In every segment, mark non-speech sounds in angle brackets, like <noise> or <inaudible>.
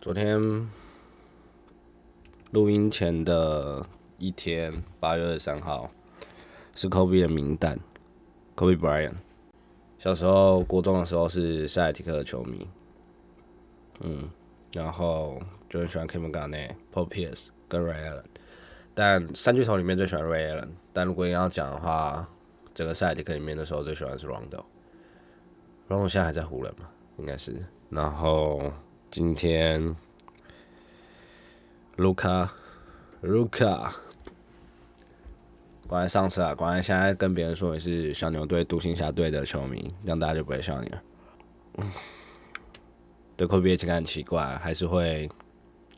昨天录音前的一天，八月二十三号，是 Kobe 的名单，Kobe Bryant。小时候，国中的时候是塞尔提克的球迷，嗯，然后就很喜欢 Kevin Garnett、Paul Pierce 跟 Ray Allen。但三巨头里面最喜欢 Ray Allen，但如果要讲的话，整个塞尔提克里面的时候最喜欢是 Rondo。Rondo 现在还在湖人嘛？应该是。然后今天卢卡，卢卡，果然上次啊，果然现在跟别人说你是小牛队、独行侠队的球迷，这样大家就不会笑你了。对科比情感很奇怪，还是会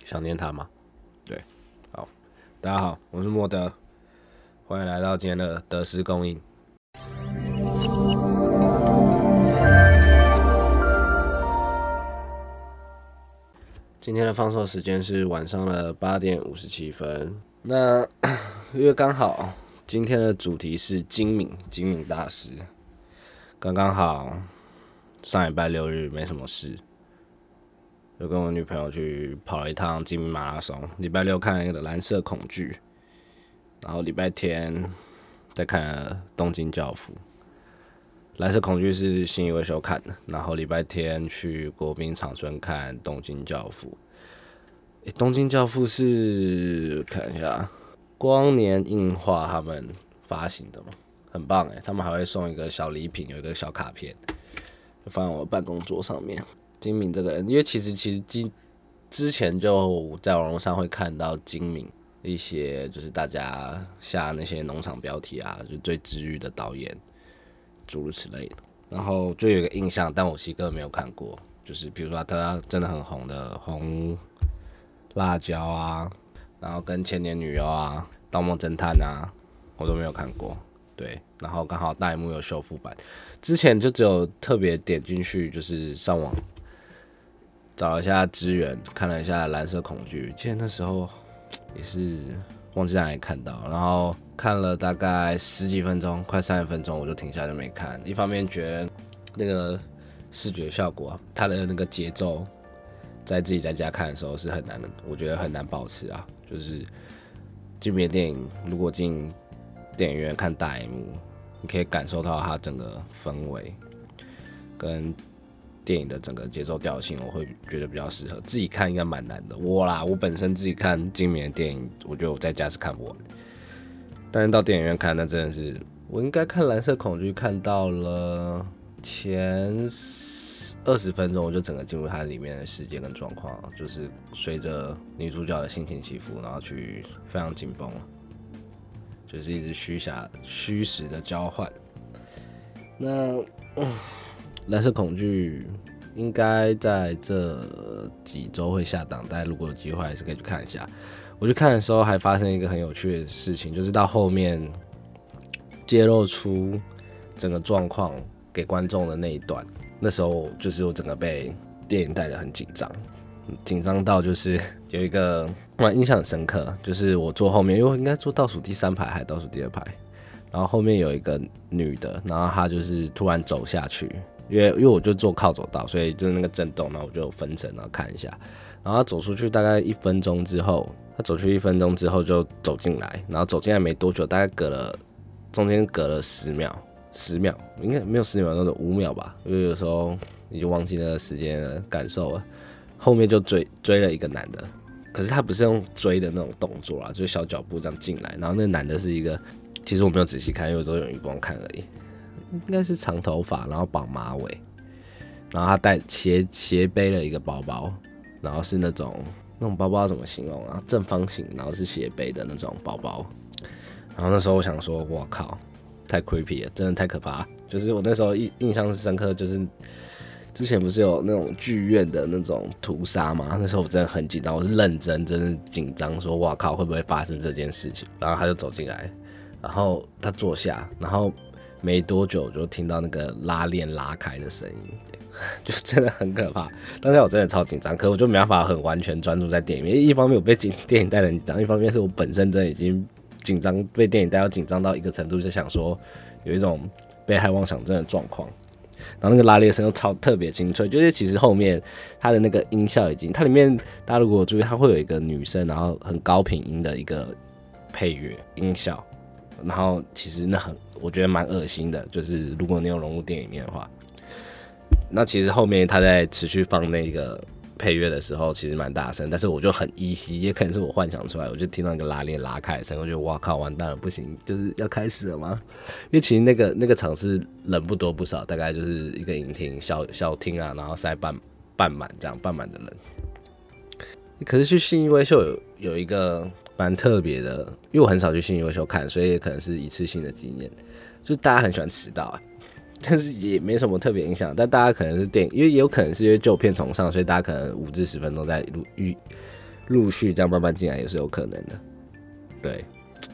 想念他吗？对，好，大家好，我是莫德，欢迎来到今天的德斯供应。今天的放送时间是晚上的八点五十七分。那 <coughs> 因为刚好今天的主题是精明，精明大师，刚刚好上礼拜六日没什么事，就跟我女朋友去跑了一趟精明马拉松。礼拜六看一个蓝色恐惧，然后礼拜天再看东京教父。蓝色恐惧是新一位收看的，然后礼拜天去国宾长春看东京教父。东京教父是看一下光年映画他们发行的嘛，很棒哎，他们还会送一个小礼品，有一个小卡片，放在我办公桌上面。精明这个人，因为其实其实之之前就在网络上会看到精明一些，就是大家下那些农场标题啊，就最治愈的导演。诸如此类的，然后就有一个印象，但我其实根本没有看过。就是比如说他真的很红的《红辣椒》啊，然后跟《千年女优》啊，《盗梦侦探》啊，我都没有看过。对，然后刚好大荧幕有修复版，之前就只有特别点进去，就是上网找一下资源，看了一下《蓝色恐惧》，记得那时候也是忘记哪里看到，然后。看了大概十几分钟，快三十分钟，我就停下就没看。一方面觉得那个视觉效果，它的那个节奏，在自己在家看的时候是很难，我觉得很难保持啊。就是这边电影，如果进电影院看大荧幕，你可以感受到它整个氛围跟电影的整个节奏调性，我会觉得比较适合。自己看应该蛮难的。我啦，我本身自己看今年的电影，我觉得我在家是看不完。但是到电影院看，那真的是我应该看《蓝色恐惧》看到了前二十分钟，我就整个进入它里面的世界跟状况，就是随着女主角的心情起伏，然后去非常紧绷了就是一直虚假虚实的交换。那嗯《蓝色恐惧》应该在这几周会下档，大家如果有机会还是可以去看一下。我去看的时候，还发生一个很有趣的事情，就是到后面揭露出整个状况给观众的那一段，那时候就是我整个被电影带的很紧张，紧张到就是有一个我印象很深刻，就是我坐后面，因为我应该坐倒数第三排还是倒数第二排，然后后面有一个女的，然后她就是突然走下去，因为因为我就坐靠走道，所以就是那个震动，然后我就分层然后看一下，然后走出去大概一分钟之后。他走出去一分钟之后就走进来，然后走进来没多久，大概隔了中间隔了十秒，十秒应该没有十秒，那种五秒吧，因为有时候你就忘记那个时间的感受了。后面就追追了一个男的，可是他不是用追的那种动作啊，就是小脚步这样进来，然后那个男的是一个，其实我没有仔细看，因为都用余光看而已，应该是长头发，然后绑马尾，然后他带斜斜背了一个包包，然后是那种。那种包包怎么形容啊？正方形，然后是斜背的那种包包。然后那时候我想说，我靠，太 creepy 了，真的太可怕。就是我那时候印印象是深刻，就是之前不是有那种剧院的那种屠杀吗？那时候我真的很紧张，我是认真，真的紧张，说哇靠，会不会发生这件事情？然后他就走进来，然后他坐下，然后没多久就听到那个拉链拉开的声音。<laughs> 就真的很可怕，当时我真的超紧张，可我就没办法很完全专注在电影，一方面我被电影带的紧张，一方面是我本身真的已经紧张，被电影带到紧张到一个程度，就想说有一种被害妄想症的状况。然后那个拉链声又超特别清脆，就是其实后面它的那个音效已经，它里面大家如果注意，它会有一个女生，然后很高频音的一个配乐音效，然后其实那很我觉得蛮恶心的，就是如果你有融入电影里面的话，那其实后面他在持续放那个。配乐的时候其实蛮大声，但是我就很依稀，也可能是我幻想出来，我就听到一个拉链拉开的声，我就哇靠，完蛋了，不行，就是要开始了吗？因为其实那个那个场是人不多不少，大概就是一个影厅小小厅啊，然后塞半半满这样半满的人。可是去信义威秀有有一个蛮特别的，因为我很少去信义威秀看，所以可能是一次性的经验，就大家很喜欢迟到啊。但是也没什么特别影响，但大家可能是电影，因为也有可能是因为旧片重上，所以大家可能五至十分钟在陆陆陆续这样慢慢进来也是有可能的。对，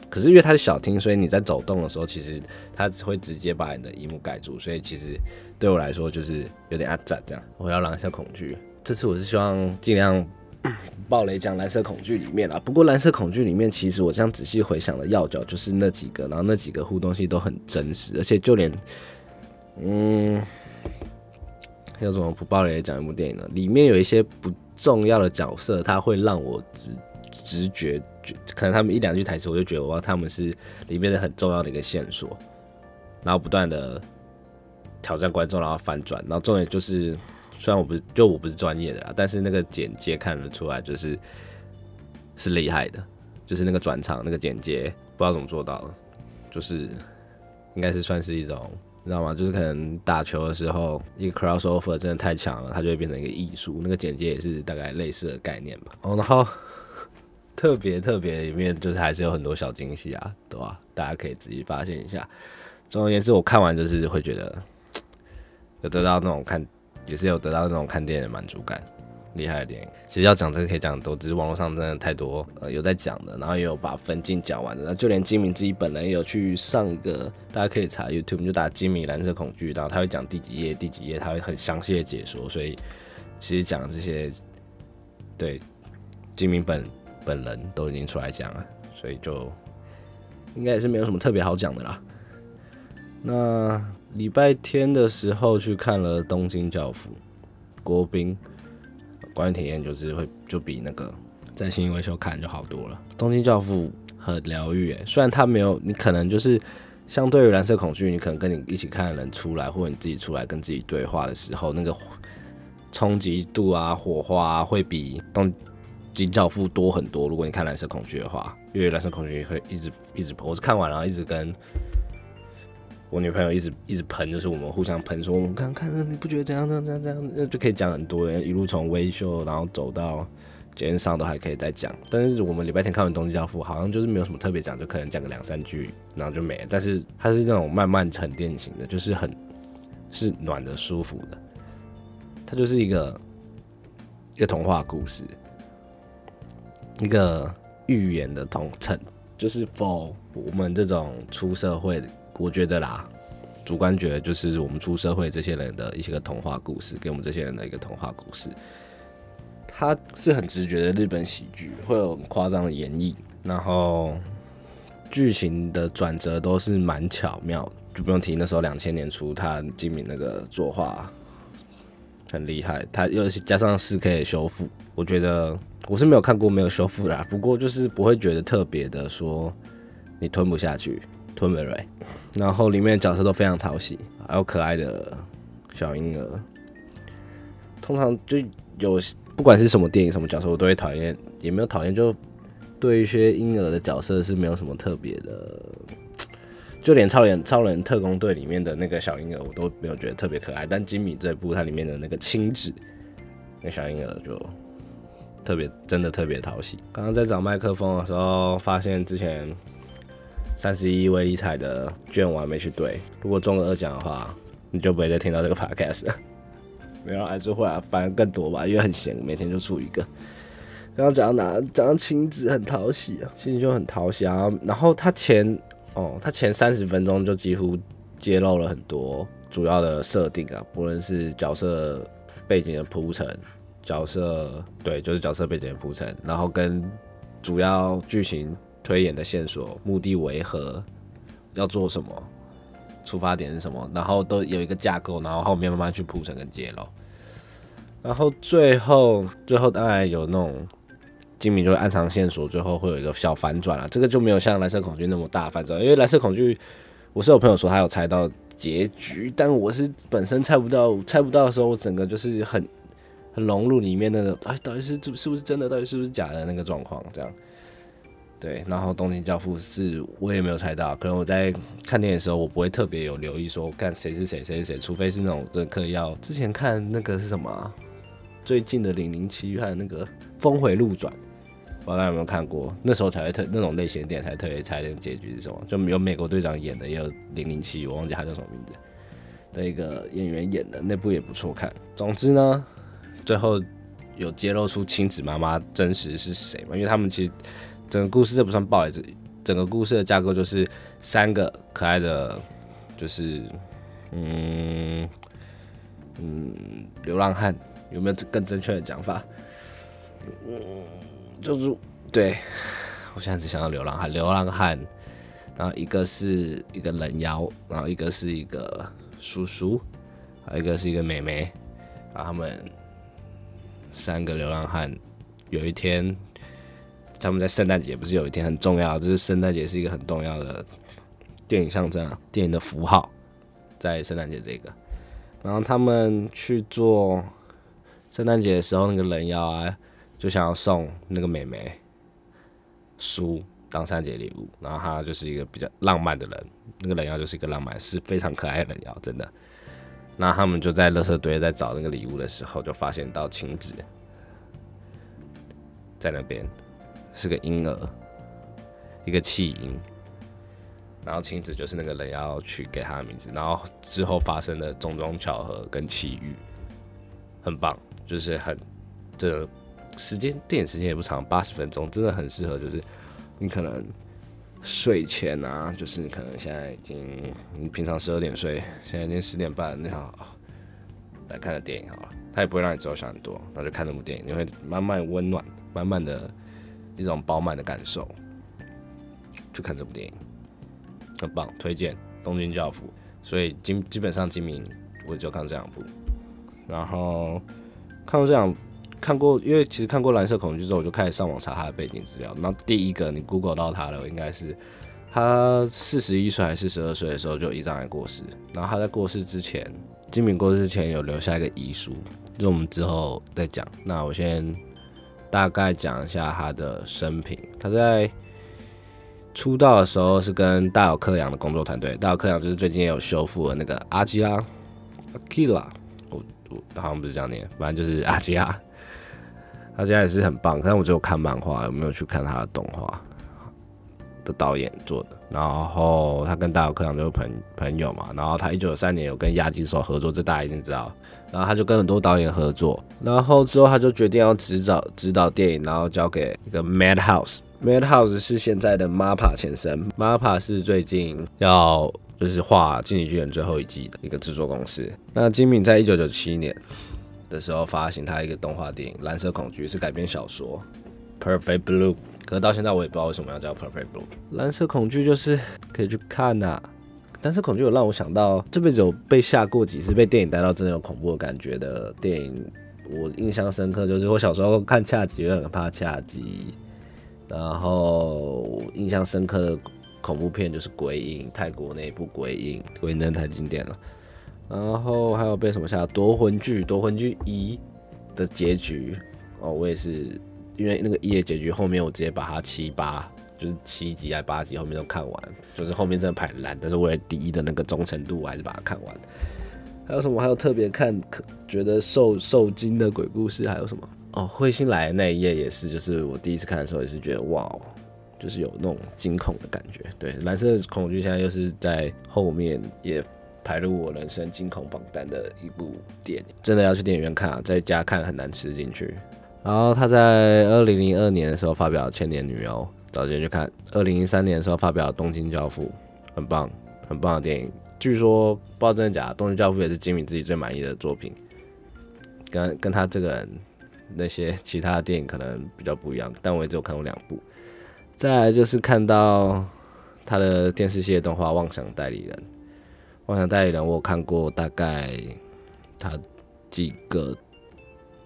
可是因为它是小厅，所以你在走动的时候，其实它会直接把你的荧幕盖住，所以其实对我来说就是有点压榨这样。我要拦一下恐惧，这次我是希望尽量暴雷讲蓝色恐惧里面啊。不过蓝色恐惧里面，其实我这样仔细回想的要角就是那几个，然后那几个互动戏都很真实，而且就连。嗯，要怎么不爆雷讲一部电影呢？里面有一些不重要的角色，他会让我直直觉，可能他们一两句台词，我就觉得哇，他们是里面的很重要的一个线索，然后不断的挑战观众，然后反转，然后重点就是，虽然我不是就我不是专业的啦，但是那个简介看得出来，就是是厉害的，就是那个转场那个简介，不知道怎么做到的，就是应该是算是一种。你知道吗？就是可能打球的时候，一个 crossover 真的太强了，它就会变成一个艺术。那个简介也是大概类似的概念吧。哦，然后特别特别里面就是还是有很多小惊喜啊，对吧？大家可以仔细发现一下。总而言之，我看完就是会觉得有得到那种看，也是有得到那种看电影的满足感。厉害的电影，其实要讲这个可以讲多，只是网络上真的太多呃有在讲的，然后也有把分镜讲完的，那就连金敏自己本人也有去上个，大家可以查 YouTube 就打金敏蓝色恐惧，然后他会讲第几页第几页，他会很详细的解说，所以其实讲这些，对金敏本本人都已经出来讲了，所以就应该也是没有什么特别好讲的啦。那礼拜天的时候去看了《东京教父》，国宾。观影体验就是会就比那个在新维修看就好多了。东京教父很疗愈，虽然它没有你可能就是相对于蓝色恐惧，你可能跟你一起看的人出来，或者你自己出来跟自己对话的时候，那个冲击度啊、火花会比东京教父多很多。如果你看蓝色恐惧的话，因为蓝色恐惧会一直一直，我是看完然后一直跟。我女朋友一直一直喷，就是我们互相喷，说我们刚看着，你不觉得怎样怎样怎样怎样，那就可以讲很多，一路从微秀，然后走到节目上都还可以再讲。但是我们礼拜天看完《东京教父》，好像就是没有什么特别讲，就可能讲个两三句，然后就没了。但是它是那种慢慢沉淀型的，就是很是暖的、舒服的。它就是一个一个童话故事，一个寓言的童成，就是 for 我们这种出社会的。我觉得啦，主观觉得就是我们出社会这些人的一些个童话故事，给我们这些人的一个童话故事。它是很直觉的日本喜剧，会有夸张的演绎，然后剧情的转折都是蛮巧妙。就不用提那时候两千年初他精明那个作画很厉害，他又加上四 K 修复，我觉得我是没有看过没有修复的，不过就是不会觉得特别的说你吞不下去，吞不瑞。然后里面的角色都非常讨喜，还有可爱的小婴儿。通常就有不管是什么电影什么角色，我都会讨厌，也没有讨厌，就对一些婴儿的角色是没有什么特别的。就连超人超人特工队里面的那个小婴儿，我都没有觉得特别可爱。但金米这部它里面的那个亲子那小婴儿就特别真的特别讨喜。刚刚在找麦克风的时候，发现之前。三十一威力彩的券我还没去兑，如果中了二奖的话，你就不会再听到这个 podcast 了。<laughs> 没有还是会啊，反而更多吧，因为很闲，每天就出一个。刚刚讲到哪？讲到亲子很讨喜啊，亲子就很讨喜啊。然后他前哦，他前三十分钟就几乎揭露了很多主要的设定啊，不论是角色背景的铺陈，角色对，就是角色背景的铺陈，然后跟主要剧情。推演的线索，目的为何？要做什么？出发点是什么，然后都有一个架构，然后后面慢慢去铺陈跟揭露。然后最后，最后当然有那种精明就会暗藏线索，最后会有一个小反转了。这个就没有像蓝色恐惧那么大反转，因为蓝色恐惧，我是有朋友说他有猜到结局，但我是本身猜不到，猜不到的时候，我整个就是很很融入里面那个，哎，到底是是不是真的，到底是不是假的那个状况，这样。对，然后东京教父是我也没有猜到，可能我在看电影的时候，我不会特别有留意说看谁是谁，谁是谁，除非是那种真的刻意要。之前看那个是什么？最近的《零零七》还有那个《峰回路转》，不知道大家有没有看过？那时候才会特那种类型的电影才特别猜那个结局是什么。就没有美国队长演的，也有《零零七》，我忘记他叫什么名字的一个演员演的，那部也不错看。总之呢，最后有揭露出亲子妈妈真实是谁嘛？因为他们其实整个故事这不算爆雷，这整个故事的架构就是三个可爱的，就是嗯嗯流浪汉。有没有更正确的讲法？嗯，就是对我现在只想到流浪汉，流浪汉，然后一个是一个人妖，然后一个是一个叔叔，还有一个是一个妹妹，然后他们三个流浪汉有一天，他们在圣诞节不是有一天很重要，就是圣诞节是一个很重要的电影象征啊，电影的符号，在圣诞节这个，然后他们去做。圣诞节的时候，那个人妖啊，就想要送那个美眉书当圣诞节礼物，然后他就是一个比较浪漫的人，那个人妖就是一个浪漫，是非常可爱的人妖，真的。那他们就在垃圾堆在找那个礼物的时候，就发现到晴子在那边，是个婴儿，一个弃婴，然后晴子就是那个人妖取给他的名字，然后之后发生的种种巧合跟奇遇，很棒。就是很，这时间电影时间也不长，八十分钟，真的很适合。就是你可能睡前啊，就是你可能现在已经，你平常十二点睡，现在已经十点半，你好来看个电影好了。他也不会让你之后想很多，那就看那部电影，你会慢慢温暖，慢慢的一种饱满的感受。就看这部电影，很棒，推荐《东京教父》。所以基基本上金明我就看这两部，然后。看过这两，看过，因为其实看过《蓝色恐惧》之后，我就开始上网查他的背景资料。那第一个你 Google 到他的，应该是他四十一岁还是四十二岁的时候就胰脏癌过世。然后他在过世之前，金敏过世之前有留下一个遗书，就我们之后再讲。那我先大概讲一下他的生平。他在出道的时候是跟大友克洋的工作团队，大友克洋就是最近也有修复了那个阿基拉，阿基拉。好像不是这样念，反正就是阿基拉，阿基拉也是很棒。但我只有看漫画，我没有去看他的动画的导演做的？然后他跟大友克洋就是朋朋友嘛。然后他一九九三年有跟亚吉手合作，这大家一定知道。然后他就跟很多导演合作。然后之后他就决定要指导指导电影，然后交给一个 Madhouse。Madhouse 是现在的 MAPA 前身，MAPA 是最近要。就是画《进击巨人》最后一季的一个制作公司。那金敏在一九九七年的时候发行他一个动画电影《蓝色恐惧》，是改编小说《Perfect Blue》。可是到现在我也不知道为什么要叫《Perfect Blue》。蓝色恐惧就是可以去看呐。蓝色恐惧有让我想到这辈子有被吓过几次，被电影带到真的有恐怖的感觉的电影。我印象深刻就是我小时候看恰吉，很怕恰吉。然后印象深刻的。恐怖片就是《鬼影》，泰国那一部《鬼影》，《鬼影》真的太经典了。然后还有被什么吓？《夺魂剧》，《夺魂剧一》的结局哦，我也是因为那个一的结局后面，我直接把它七八，就是七集还八集后面都看完，就是后面真的排烂，但是为了第一的那个忠诚度，我还是把它看完。还有什么？还有特别看可觉得受受惊的鬼故事？还有什么？哦，彗星来的那一页也是，就是我第一次看的时候也是觉得哇。就是有那种惊恐的感觉，对，蓝色恐惧现在又是在后面也排入我人生惊恐榜单的一部电影，真的要去电影院看啊，在家看很难吃进去。然后他在二零零二年的时候发表《千年女优》，找时间去看。二零一三年的时候发表《东京教父》，很棒，很棒的电影。据说不知道真的假的，《东京教父》也是金敏自己最满意的作品，跟跟他这个人那些其他的电影可能比较不一样，但我也只有看过两部。再来就是看到他的电视系列动画《妄想代理人》，《妄想代理人我看过大概他几个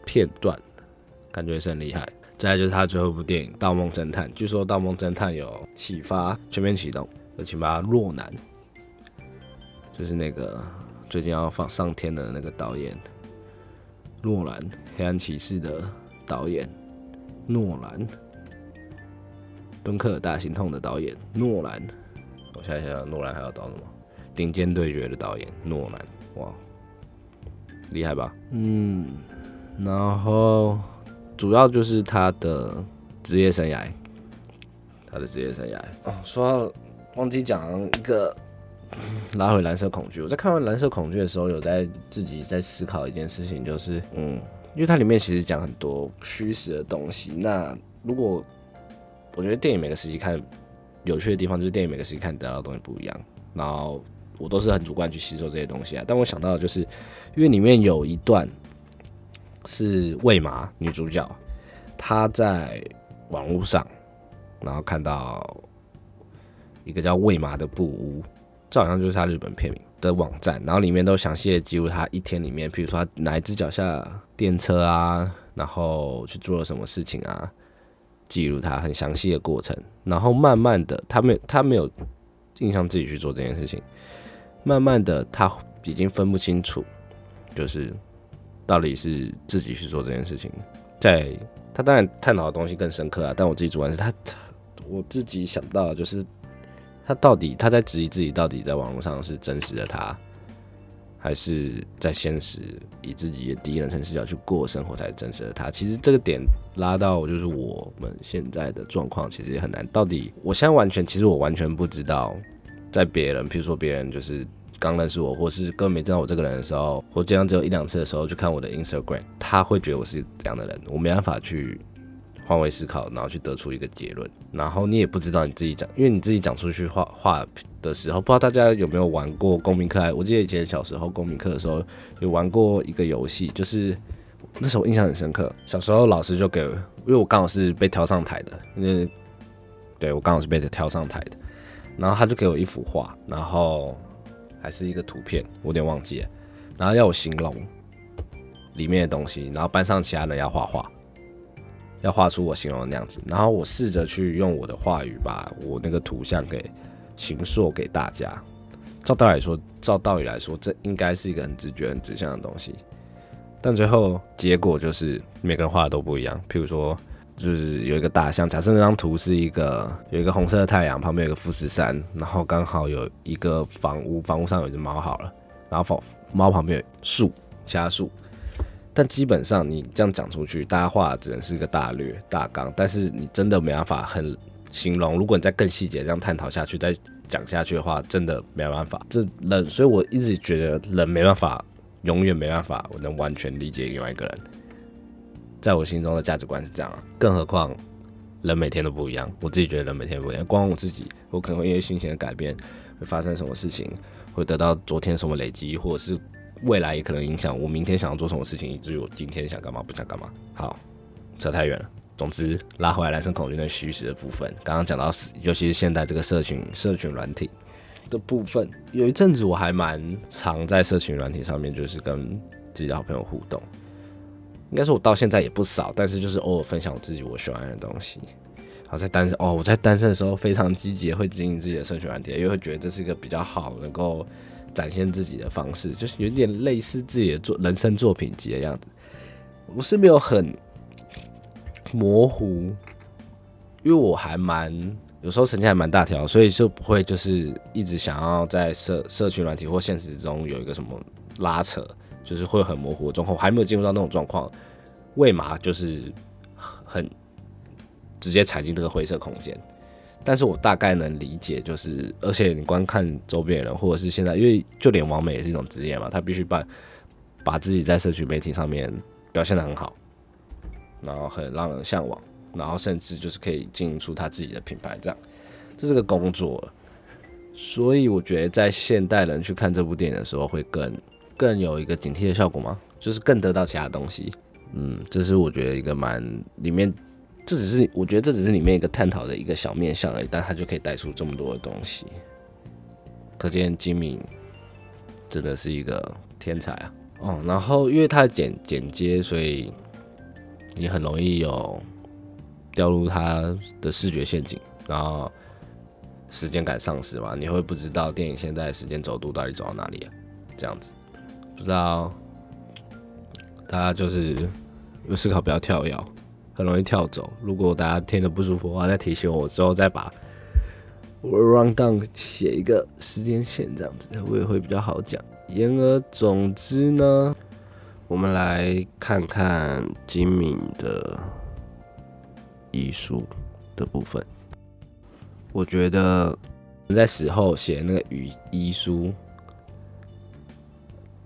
片段，感觉是很厉害。再来就是他最后一部电影《盗梦侦探》，据说《盗梦侦探》有启发全面启动，有启发洛南，就是那个最近要放上天的那个导演诺兰，《黑暗骑士》的导演诺兰，《敦刻尔大心痛》的导演诺兰，我想想，诺兰还要导什么？《顶尖对决》的导演诺兰，哇，厉害吧？嗯，然后。主要就是他的职业生涯，他的职业生涯哦。说到忘记讲一个，拉回蓝色恐惧。我在看完蓝色恐惧的时候，有在自己在思考一件事情，就是嗯，因为它里面其实讲很多虚实的东西。那如果我觉得电影每个时期看有趣的地方，就是电影每个时期看得到的东西不一样。然后我都是很主观去吸收这些东西啊。但我想到的就是，因为里面有一段。是魏麻女主角，她在网络上，然后看到一个叫魏麻的布屋，这好像就是她日本片名的网站，然后里面都详细的记录她一天里面，比如说她哪一只脚下电车啊，然后去做了什么事情啊，记录她很详细的过程，然后慢慢的，她没她没有印象自己去做这件事情，慢慢的，她已经分不清楚，就是。到底是自己去做这件事情，在他当然探讨的东西更深刻啊，但我自己主观是他，我自己想到的就是他到底他在质疑自己到底在网络上是真实的他，还是在现实以自己的第一人称视角去过生活才是真实的他。其实这个点拉到就是我们现在的状况，其实也很难。到底我现在完全其实我完全不知道，在别人，比如说别人就是。刚认识我，或是根本没知道我这个人的时候，或这样只有一两次的时候，去看我的 Instagram，他会觉得我是这样的人，我没办法去换位思考，然后去得出一个结论。然后你也不知道你自己讲，因为你自己讲出去话话的时候，不知道大家有没有玩过公民课？我记得以前小时候公民课的时候有玩过一个游戏，就是那时候印象很深刻。小时候老师就给，因为我刚好是被挑上台的，因为对我刚好是被挑上台的，然后他就给我一幅画，然后。还是一个图片，我有点忘记了。然后要我形容里面的东西，然后班上其他人要画画，要画出我形容的那样子。然后我试着去用我的话语把我那个图像给形塑给大家。照道理说，照道理来说，这应该是一个很直觉、很指向的东西。但最后结果就是每个人画的都不一样。譬如说。就是有一个大象，假设那张图是一个有一个红色的太阳，旁边有个富士山，然后刚好有一个房屋，房屋上有一只猫好了，然后房猫旁边有树，其他树。但基本上你这样讲出去，大家画只能是一个大略大纲，但是你真的没办法很形容。如果你再更细节这样探讨下去，再讲下去的话，真的没办法。这人，所以我一直觉得人没办法，永远没办法，我能完全理解另外一个人。在我心中的价值观是这样，更何况人每天都不一样。我自己觉得人每天不一样，光我自己，我可能会因为心情的改变，会发生什么事情，会得到昨天什么累积，或者是未来也可能影响我明天想要做什么事情，以至于我今天想干嘛不想干嘛。好，扯太远了。总之，拉回来男生恐惧那虚实的部分，刚刚讲到，尤其是现在这个社群社群软体的部分，有一阵子我还蛮常在社群软体上面，就是跟自己的好朋友互动。应该说，我到现在也不少，但是就是偶尔分享我自己我喜欢的东西。好，在单身哦，我在单身的时候非常积极，会经营自己的社群软体，因为会觉得这是一个比较好能够展现自己的方式，就是有点类似自己的作人生作品集的样子。我是没有很模糊，因为我还蛮有时候成绩还蛮大条，所以就不会就是一直想要在社社群软体或现实中有一个什么拉扯。就是会很模糊的状况，还没有进入到那种状况，为嘛就是很直接踩进这个灰色空间。但是我大概能理解，就是而且你观看周边人，或者是现在，因为就连王美也是一种职业嘛，他必须把把自己在社区媒体上面表现的很好，然后很让人向往，然后甚至就是可以经营出他自己的品牌，这样这是个工作。所以我觉得在现代人去看这部电影的时候，会更。更有一个警惕的效果吗？就是更得到其他东西。嗯，这是我觉得一个蛮里面，这只是我觉得这只是里面一个探讨的一个小面向而已，但它就可以带出这么多的东西。可见金敏真的是一个天才啊！哦，然后因为它剪剪接，所以你很容易有掉入它的视觉陷阱，然后时间感丧失嘛，你会不知道电影现在时间走度到底走到哪里啊？这样子，不知道大家就是有思考不要跳跃，很容易跳走。如果大家听得不舒服的话，再提醒我之后再把。我 run down 写一个时间线，这样子我也会比较好讲。言而总之呢，我们来看看金敏的遗书的部分。我觉得在死后写那个遗遗书，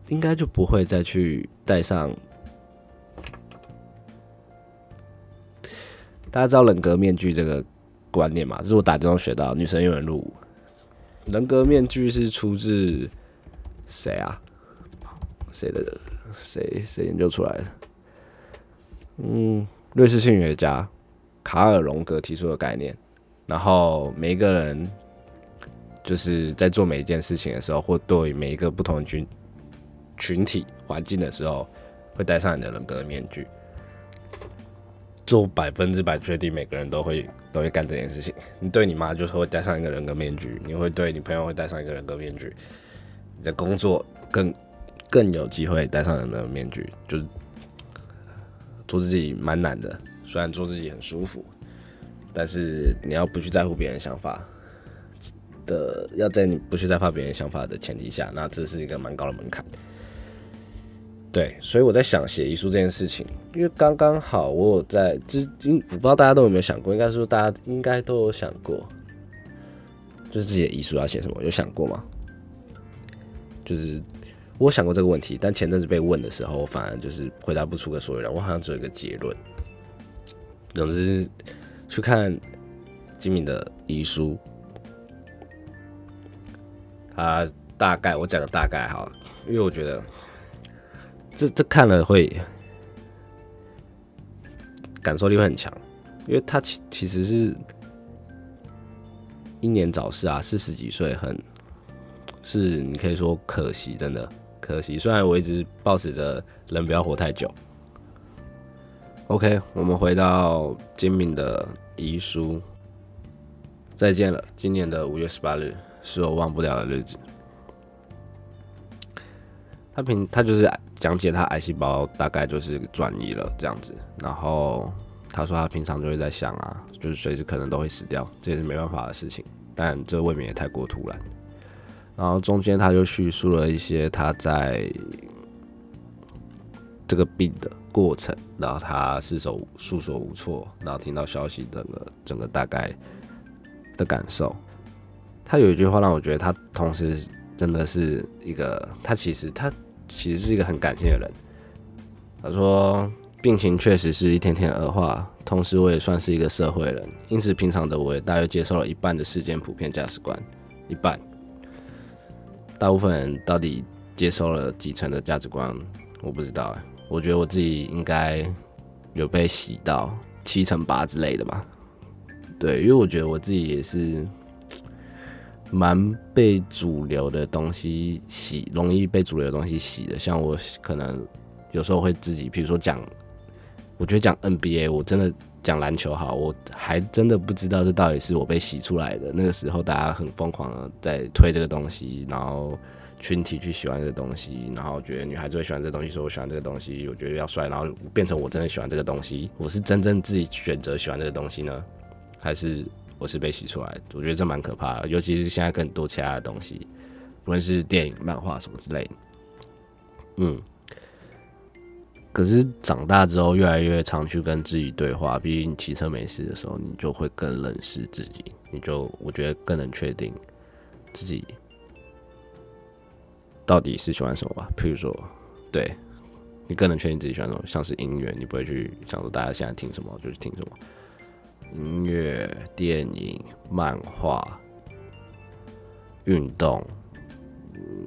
应该就不会再去戴上。大家知道人格面具这个。观念嘛，这是我打电话学到。女神有人入伍，人格面具是出自谁啊？谁的？谁谁研究出来的？嗯，瑞士心理学家卡尔荣格提出的概念。然后每一个人就是在做每一件事情的时候，或对每一个不同的群群体环境的时候，会戴上你的人格面具。做百分之百确定，每个人都会都会干这件事情。你对你妈就是会戴上一个人格面具，你会对你朋友会戴上一个人格面具。你的工作更更有机会戴上人格面具，就是做自己蛮难的。虽然做自己很舒服，但是你要不去在乎别人想法的，要在你不去在乎别人想法的前提下，那这是一个蛮高的门槛。对，所以我在想写遗书这件事情，因为刚刚好我有在，之，我不知道大家都有没有想过，应该是说大家应该都有想过，就是自己的遗书要写什么，有想过吗？就是我想过这个问题，但前阵子被问的时候，我反而就是回答不出个所以然，我好像只有一个结论。总之，去看金敏的遗书，他大概我讲个大概好，因为我觉得。这这看了会感受力会很强，因为他其其实是英年早逝啊，四十几岁，很是你可以说可惜，真的可惜。虽然我一直抱持着人不要活太久。OK，我们回到金敏的遗书，再见了，今年的五月十八日是我忘不了的日子。他平他就是讲解他癌细胞大概就是转移了这样子，然后他说他平常就会在想啊，就是随时可能都会死掉，这也是没办法的事情，但这未免也太过突然。然后中间他就叙述了一些他在这个病的过程，然后他是手束手无措，然后听到消息整个整个大概的感受。他有一句话让我觉得他同时真的是一个，他其实他。其实是一个很感性的人。他说，病情确实是一天天恶化，同时我也算是一个社会人，因此平常的我也大约接受了一半的世间普遍价值观，一半。大部分人到底接受了几成的价值观，我不知道。我觉得我自己应该有被洗到七成八之类的吧。对，因为我觉得我自己也是。蛮被主流的东西洗，容易被主流的东西洗的。像我可能有时候会自己，比如说讲，我觉得讲 NBA，我真的讲篮球好，我还真的不知道这到底是我被洗出来的。那个时候大家很疯狂的在推这个东西，然后群体去喜欢这个东西，然后觉得女孩子会喜欢这个东西，说我喜欢这个东西，我觉得要帅，然后变成我真的喜欢这个东西。我是真正自己选择喜欢这个东西呢，还是？是被洗出来，我觉得这蛮可怕的，尤其是现在更多其他的东西，不论是电影、漫画什么之类的。嗯，可是长大之后，越来越常去跟自己对话。毕竟骑车没事的时候，你就会更认识自己，你就我觉得更能确定自己到底是喜欢什么吧。譬如说，对你更能确定自己喜欢什么，像是音乐，你不会去想说大家现在听什么就去听什么。音乐、电影、漫画、运动，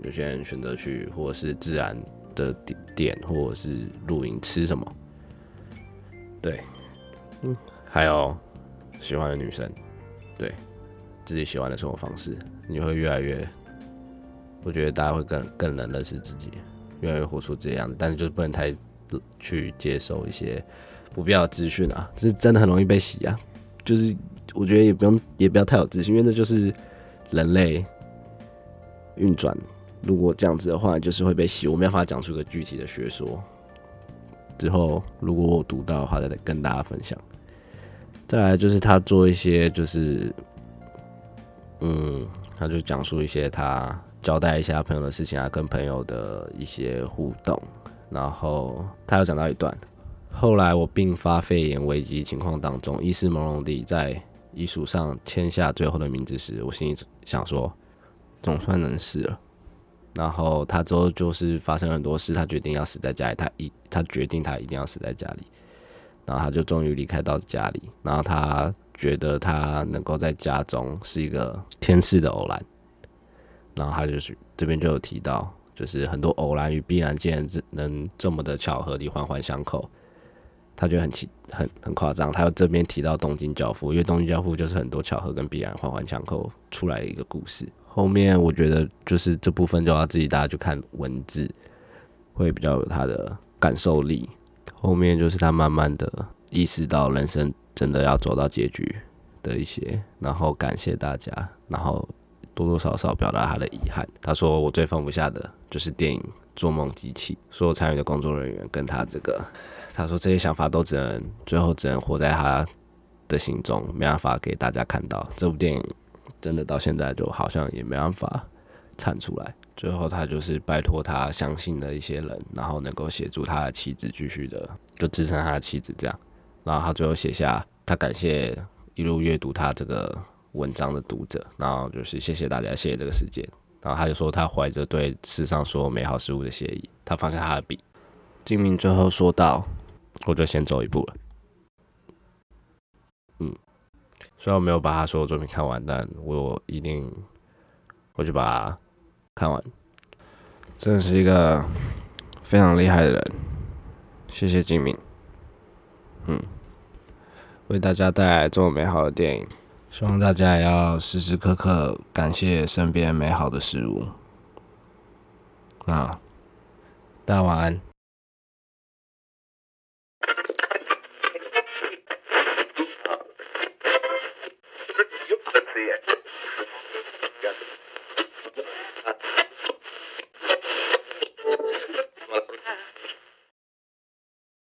有些人选择去或者是自然的点，或者是露营吃什么，对，嗯，还有喜欢的女生，对。自己喜欢的生活方式，你会越来越我觉得大家会更更能认识自己，越来越活出这样子，但是就不能太去接受一些不必要的资讯啊，这是真的很容易被洗啊。就是我觉得也不用也不要太有自信，因为那就是人类运转。如果这样子的话，就是会被洗。我没办法讲出一个具体的学说。之后如果我读到的话，再跟大家分享。再来就是他做一些，就是嗯，他就讲述一些他交代一下朋友的事情啊，跟朋友的一些互动。然后他有讲到一段，后来我并发肺炎危机情况当中，意识朦胧地在遗书上签下最后的名字时，我心里想说，总算能死了。然后他之后就是发生了很多事，他决定要死在家里。他一他决定他一定要死在家里，然后他就终于离开到家里。然后他觉得他能够在家中是一个天赐的偶然。然后他就是这边就有提到，就是很多偶然与必然竟然能这么的巧合地环环相扣。他觉得很奇很很夸张。他这边提到东京教父，因为东京教父就是很多巧合跟必然环环相扣出来的一个故事。后面我觉得就是这部分就要自己大家去看文字，会比较有他的感受力。后面就是他慢慢的意识到人生真的要走到结局的一些，然后感谢大家，然后多多少少表达他的遗憾。他说我最放不下的就是电影《做梦机器》，所有参与的工作人员跟他这个，他说这些想法都只能最后只能活在他的心中，没办法给大家看到这部电影。真的到现在就好像也没办法产出来。最后他就是拜托他相信的一些人，然后能够协助他的妻子继续的就支撑他的妻子这样。然后他最后写下他感谢一路阅读他这个文章的读者，然后就是谢谢大家，谢谢这个世界。然后他就说他怀着对世上所有美好事物的谢意，他放下他的笔。金明最后说道：“我就先走一步了。”嗯。虽然我没有把他所有作品看完，但我一定会去把它看完。真的是一个非常厉害的人，谢谢金明。嗯，为大家带来这么美好的电影，希望大家也要时时刻刻感谢身边美好的事物。啊，大家晚安。